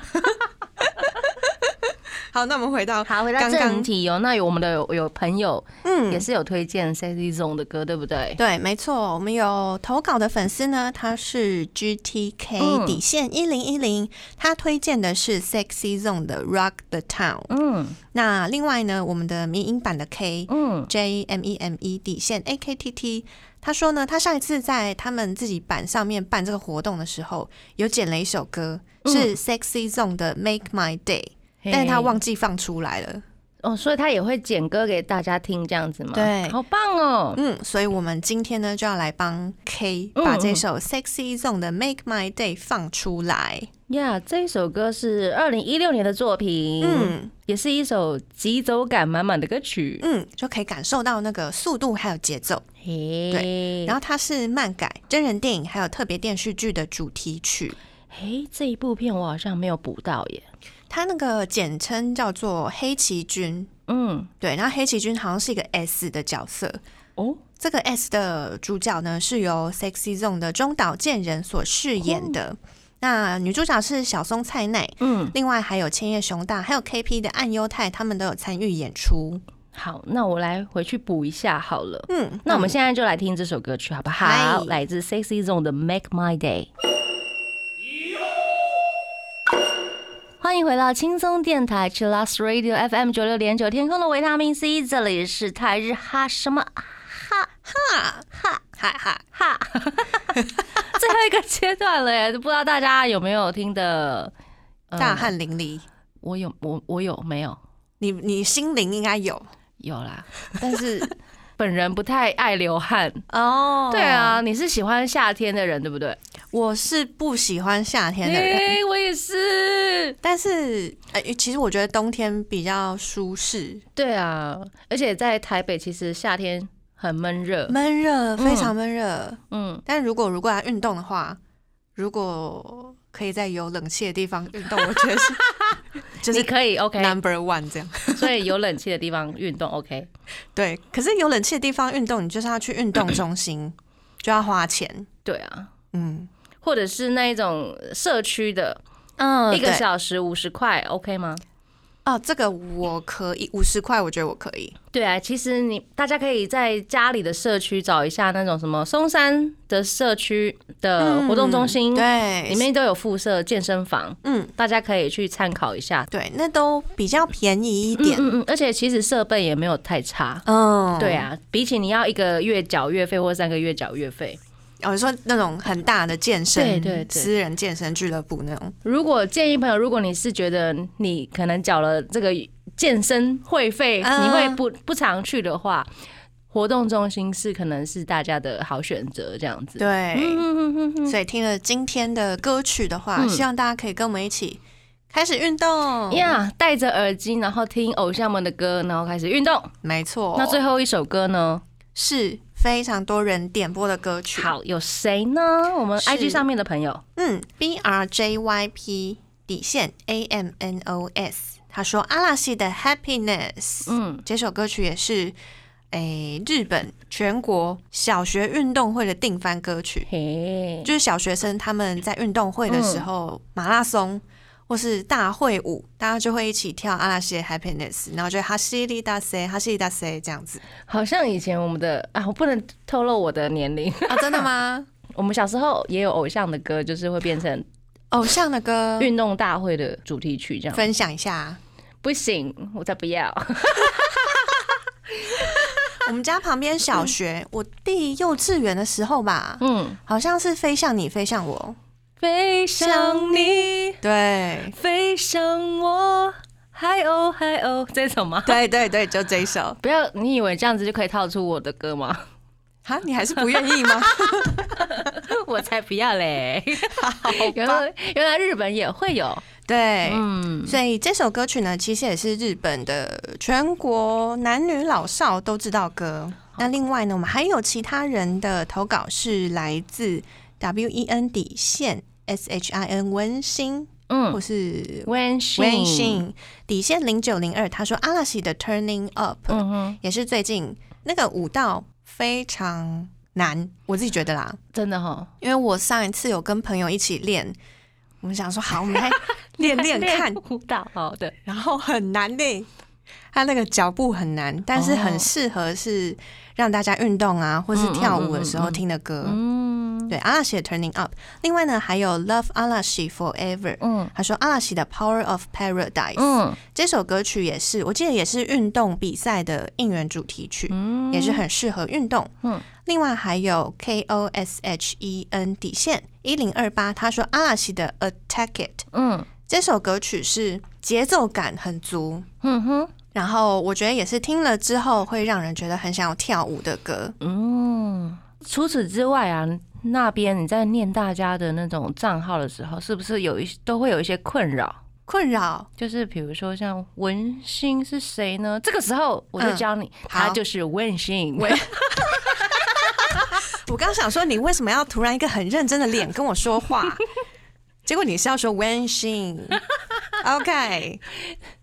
Speaker 3: 好，那我们回到
Speaker 2: 好，回到
Speaker 3: 刚刚
Speaker 2: 正题哦。那有我们的有有朋友
Speaker 3: 嗯
Speaker 2: 也是有推荐 Sexy Zone 的歌，对不对？
Speaker 3: 对，没错，我们有投稿的粉丝呢，他是 GTK
Speaker 2: 嗯
Speaker 3: 底线一零一零，他推荐的是 Sexy Zone 的 Rock the Town。
Speaker 2: 嗯
Speaker 3: 那另外呢，我们的迷音版的 K
Speaker 2: 嗯
Speaker 3: J M E M E 底线 A K T T，他说呢，他上一次在他们自己版上面办这个活动的时候，有剪了一首歌，
Speaker 2: 嗯
Speaker 3: 是 Sexy Zone 的 Make My Day，但是他忘记放出来了。
Speaker 2: 哦，所以他也会剪歌给大家听，这样子吗？
Speaker 3: 对
Speaker 2: 好棒哦。
Speaker 3: 嗯，所以我们今天呢就要来帮 K
Speaker 2: 嗯
Speaker 3: 把这首 Sexy Zone 的 Make My Day 放出来。
Speaker 2: 呀这一首歌是二零一六年的作品，
Speaker 3: 嗯
Speaker 2: 也是一首节奏感满满的歌曲。
Speaker 3: 嗯，就可以感受到那个速度还有节奏。
Speaker 2: 嘿，
Speaker 3: 然后它是漫改真人电影还有特别电视剧的主题曲。
Speaker 2: 嘿，这一部片我好像没有补到耶。
Speaker 3: 它那个简称叫做黑崎君，
Speaker 2: 嗯，
Speaker 3: 对，然后黑崎君好像是一个 S 的角色。
Speaker 2: 哦，
Speaker 3: 这个 S 的主角呢是由 Sexy Zone 的中岛健人所饰演的。那女主角是小松菜奈，
Speaker 2: 嗯，
Speaker 3: 另外还有千叶雄大，还有 KP 的岸优太，他们都有参与演出。
Speaker 2: 好，那我来回去补一下好了。
Speaker 3: 嗯，
Speaker 2: 那我们现在就来听这首歌曲好不好？
Speaker 3: 好
Speaker 2: 来自 Sexy Zone 的《Make My Day》。欢迎回到轻松电台 c h i l l o s Radio FM 九六点九，天空的维他命 C，这里是台日哈什么
Speaker 3: 哈哈哈哈，
Speaker 2: 哈哈，最后一个阶段了耶，不知道大家有没有听的？呃
Speaker 3: 大汗淋漓。
Speaker 2: 我有，我我有没有？
Speaker 3: 你你心灵应该有
Speaker 2: 有啦，但是本人不太爱流汗。
Speaker 3: 哦
Speaker 2: 对啊，，你是喜欢夏天的人，对不对？
Speaker 3: 我是不喜欢夏天的人，
Speaker 2: 诶我也是。
Speaker 3: 但是呃，其实我觉得冬天比较舒适，
Speaker 2: 对啊，而且在台北其实夏天很闷热。
Speaker 3: 闷热非常闷热。
Speaker 2: 嗯，
Speaker 3: 但如果如果要运动的话，如果可以在有冷气的地方运动，我觉得是就是
Speaker 2: 可以
Speaker 3: OK，number one 这样。
Speaker 2: 所以有冷气的地方运动 OK。
Speaker 3: 对，可是有冷气的地方运动，你就是要去运动中心，就要花钱。
Speaker 2: 对啊，
Speaker 3: 嗯
Speaker 2: 或者是那一种社区的，
Speaker 3: 嗯
Speaker 2: 一个小时五十块 OK 吗？
Speaker 3: 哦，这个我可以五十块，我觉得我可以。
Speaker 2: 对啊，其实你大家可以在家里的社区找一下那种什么松山的社区的活动中心，
Speaker 3: 嗯对，
Speaker 2: 里面都有附设健身房，
Speaker 3: 嗯
Speaker 2: 大家可以去参考一下。
Speaker 3: 对，那都比较便宜一点。
Speaker 2: 嗯嗯，而且其实设备也没有太差。
Speaker 3: 嗯，
Speaker 2: 对啊，比起你要一个月缴月费或三个月缴月费，
Speaker 3: 哦，你说那种很大的健身，
Speaker 2: 对对对
Speaker 3: 私人健身俱乐部那种，
Speaker 2: 如果建议朋友，如果你是觉得你可能缴了这个健身会费，
Speaker 3: 嗯
Speaker 2: 你会不不常去的话，活动中心是可能是大家的好选择，这样子。
Speaker 3: 对。所以听了今天的歌曲的话，
Speaker 2: 嗯
Speaker 3: 希望大家可以跟我们一起开始运动。
Speaker 2: 呀，戴着耳机，然后听偶像们的歌，然后开始运动。
Speaker 3: 没错。
Speaker 2: 那最后一首歌呢？
Speaker 3: 是非常多人点播的歌曲。，
Speaker 2: 好，有谁呢？我们 IG 上面的朋友，
Speaker 3: 嗯，B R J Y P 底线 A M N O S，他说阿拉西的 Happiness，
Speaker 2: 嗯，
Speaker 3: 这首歌曲也是。诶，日本全国小学运动会的定番歌曲，
Speaker 2: 嘿，
Speaker 3: 就是小学生他们在运动会的时候，马拉松或是大会舞，大家就会一起跳阿拉西的 Happiness，然后就哈西里达塞，哈西里达塞这样子
Speaker 2: 好像以前我们的啊，我不能透露我的年龄。
Speaker 3: 啊，真的吗？
Speaker 2: 我们小时候也有偶像的歌，就是会变成
Speaker 3: 偶像的歌
Speaker 2: 运动大会的主题曲，这样
Speaker 3: 分享一下。
Speaker 2: 不行，我才不要。
Speaker 3: 我们家旁边小学，我弟幼稚园的时候吧，
Speaker 2: 嗯，
Speaker 3: 好像是飞向你，飞向我，
Speaker 2: 飞向你，
Speaker 3: 对，
Speaker 2: 飞向我，嗨哦嗨哦，这首吗？
Speaker 3: 对对对，就这一首。
Speaker 2: 不要，你以为这样子就可以套出我的歌吗？
Speaker 3: 哈，你还是不愿意吗？
Speaker 2: 我才不要嘞！原来原来日本也会有，
Speaker 3: 对，
Speaker 2: 嗯，
Speaker 3: 所以这首歌曲呢，其实也是日本的全国男女老少都知道歌。那另外呢，我们还有其他人的投稿是来自 W E N 底线 S H I N 温馨，嗯。或
Speaker 2: 嗯，
Speaker 3: 是
Speaker 2: 温馨，
Speaker 3: 温馨。底线零九零二，他说阿拉西的 Turning Up、
Speaker 2: 嗯哼，
Speaker 3: 也是最近那个舞蹈非常难，我自己觉得啦，
Speaker 2: 真的哈，
Speaker 3: 因为我上一次有跟朋友一起练，我们想说好，我们来 练练看，
Speaker 2: 舞蹈，好的，
Speaker 3: 然后很难嘞，它那个脚步很难，但是很适合是让大家运动啊，或是跳舞的时候听的歌。
Speaker 2: 嗯
Speaker 3: 对，阿拉西的 Turning Up，另外呢还有 Love 阿拉西 Forever。
Speaker 2: 嗯。
Speaker 3: 他说阿拉西的 Power of Paradise、
Speaker 2: 嗯。
Speaker 3: 这首歌曲也是，我记得也是运动比赛的应援主题曲，
Speaker 2: 嗯。
Speaker 3: 也是很适合运动。
Speaker 2: 嗯。
Speaker 3: 另外还有 K O S H E N 底线一零二八，他说阿拉西的 Attack It
Speaker 2: 嗯。
Speaker 3: 这首歌曲是节奏感很足，
Speaker 2: 嗯哼，
Speaker 3: 然后我觉得也是听了之后会让人觉得很想要跳舞的歌。
Speaker 2: 嗯。除此之外啊，那边你在念大家的那种账号的时候，是不是有一都会有一些困扰？
Speaker 3: 困扰
Speaker 2: 就是比如说像文心是谁呢？这个时候我就教你，他就是文心。
Speaker 3: 我刚想说，你为什么要突然一个很认真的脸跟我说话？结果你是要说 When Shin。OK，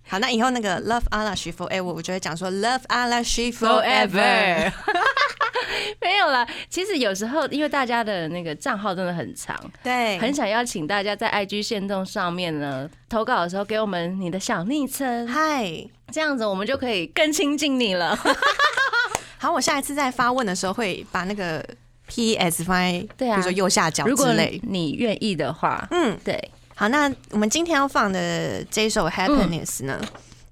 Speaker 3: 好，那以后那个 Love Alashi Forever，我就会讲说 Love Alashi Forever。
Speaker 2: Forever 没有啦，其实有时候因为大家的那个账号真的很长，
Speaker 3: 对，
Speaker 2: 很想邀请大家在 IG 线动上面呢投稿的时候给我们你的小昵称，
Speaker 3: 嗨。
Speaker 2: 这样子我们就可以更亲近你了。
Speaker 3: 好，我下一次在发问的时候会把那个 PS 放在，
Speaker 2: 对啊
Speaker 3: 比如说右下角
Speaker 2: 如果。你愿意的话，
Speaker 3: 嗯，
Speaker 2: 对，
Speaker 3: 好，那我们今天要放的这首 Happiness 呢，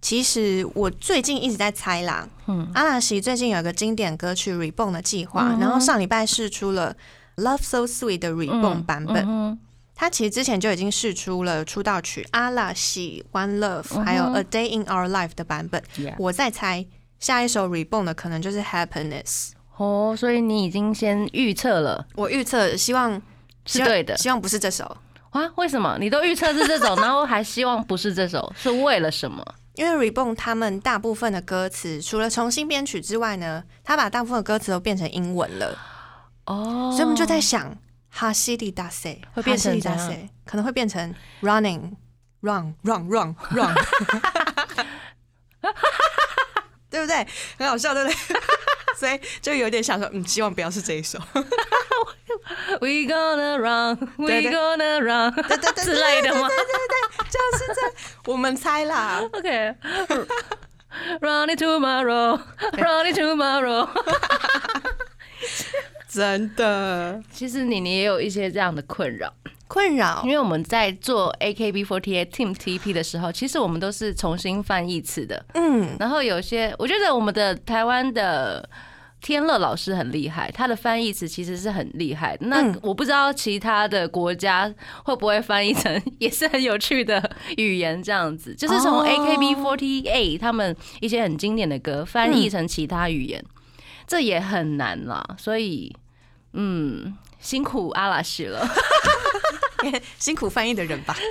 Speaker 3: 其实我最近一直在猜啦。
Speaker 2: 嗯
Speaker 3: 阿拉西最近有一个经典歌曲 Reborn 的计划，
Speaker 2: 嗯
Speaker 3: 然后上礼拜试出了 Love So Sweet 的 Reborn 版本。
Speaker 2: 嗯
Speaker 3: 他其实之前就已经试出了出道曲阿拉西 One Love，、
Speaker 2: 嗯
Speaker 3: 还有 A Day in Our Life 的版本。我在猜下一首 Reborn 的可能就是 Happiness。
Speaker 2: 哦，所以你已经先预测了，
Speaker 3: 我预测希望
Speaker 2: 是对的
Speaker 3: 希望不是这首。
Speaker 2: 啊？为什么你都预测是这首，然后还希望不是这首，是为了什么？
Speaker 3: 因为 Reborn 他们大部分的歌词，除了重新编曲之外呢，他把大部分的歌词都变成英文了，
Speaker 2: 哦，
Speaker 3: 所以我们就在想，哈西里达塞
Speaker 2: 会变成
Speaker 3: 哈西里达塞，可能会变成 running run run run run，对不对？很好笑，对不对？所以就有点想说，嗯，希望不要是这一首，
Speaker 2: We gonna run, we
Speaker 3: 对对
Speaker 2: gonna run
Speaker 3: 对对对
Speaker 2: 之类的吗对对对
Speaker 3: 就是这，我们猜啦。
Speaker 2: ？OK。Running tomorrow, running tomorrow。
Speaker 3: 真的
Speaker 2: 其实你你也有一些这样的困扰，
Speaker 3: 困扰
Speaker 2: 因，为我们在做 AKB48 Team TP 的时候，其实我们都是重新翻译词的。
Speaker 3: 嗯，
Speaker 2: 然后有些，我觉得我们的台湾的天乐老师很厉害，他的翻译词其实是很厉害。那
Speaker 3: 嗯
Speaker 2: 我不知道其他的国家会不会翻译成也是很有趣的语言，这样子，就是从
Speaker 3: 哦
Speaker 2: AKB48 他们一些很经典的歌翻译成其他语言，这也很难啦。所以，嗯，辛苦阿拉西了。
Speaker 3: 辛苦翻译的人吧。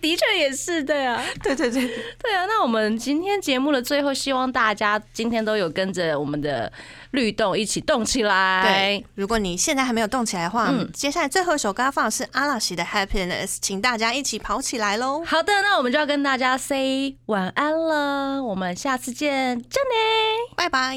Speaker 2: 的确也是，对啊。
Speaker 3: 对对对，
Speaker 2: 对啊，那我们今天节目的最后，希望大家今天都有跟着我们的律动一起动起来
Speaker 3: 对。，如果你现在还没有动起来的话，
Speaker 2: 嗯
Speaker 3: 接下来最后一首歌要放的是阿拉西的 Happiness，请大家一起跑起来喽！
Speaker 2: 好的，那我们就要跟大家 say 晚安了，我们下次见，真的。
Speaker 3: 拜拜。